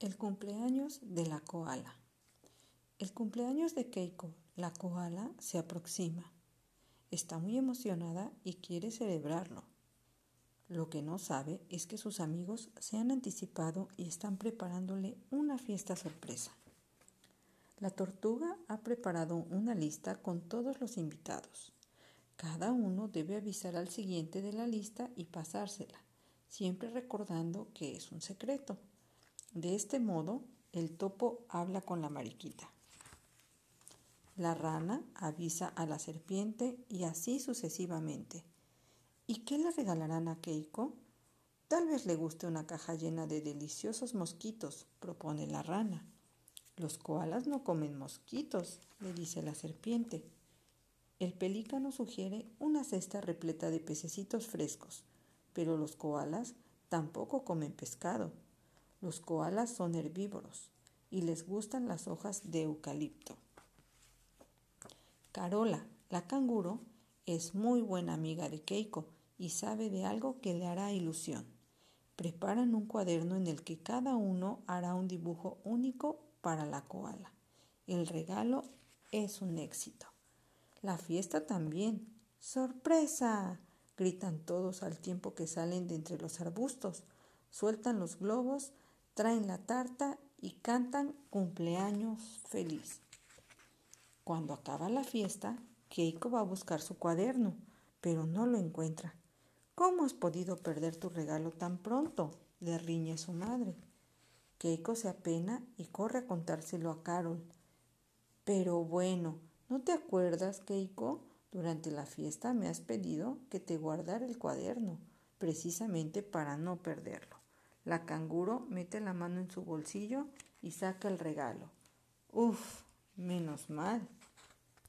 El cumpleaños de la koala. El cumpleaños de Keiko, la koala, se aproxima. Está muy emocionada y quiere celebrarlo. Lo que no sabe es que sus amigos se han anticipado y están preparándole una fiesta sorpresa. La tortuga ha preparado una lista con todos los invitados. Cada uno debe avisar al siguiente de la lista y pasársela, siempre recordando que es un secreto. De este modo, el topo habla con la mariquita. La rana avisa a la serpiente y así sucesivamente. ¿Y qué le regalarán a Keiko? Tal vez le guste una caja llena de deliciosos mosquitos, propone la rana. Los koalas no comen mosquitos, le dice la serpiente. El pelícano sugiere una cesta repleta de pececitos frescos, pero los koalas tampoco comen pescado. Los koalas son herbívoros y les gustan las hojas de eucalipto. Carola, la canguro, es muy buena amiga de Keiko y sabe de algo que le hará ilusión. Preparan un cuaderno en el que cada uno hará un dibujo único para la koala. El regalo es un éxito. La fiesta también. ¡Sorpresa! gritan todos al tiempo que salen de entre los arbustos, sueltan los globos traen la tarta y cantan cumpleaños feliz. Cuando acaba la fiesta, Keiko va a buscar su cuaderno, pero no lo encuentra. ¿Cómo has podido perder tu regalo tan pronto? le riñe su madre. Keiko se apena y corre a contárselo a Carol. Pero bueno, ¿no te acuerdas, Keiko? Durante la fiesta me has pedido que te guardara el cuaderno, precisamente para no perderlo. La canguro mete la mano en su bolsillo y saca el regalo. Uf, menos mal.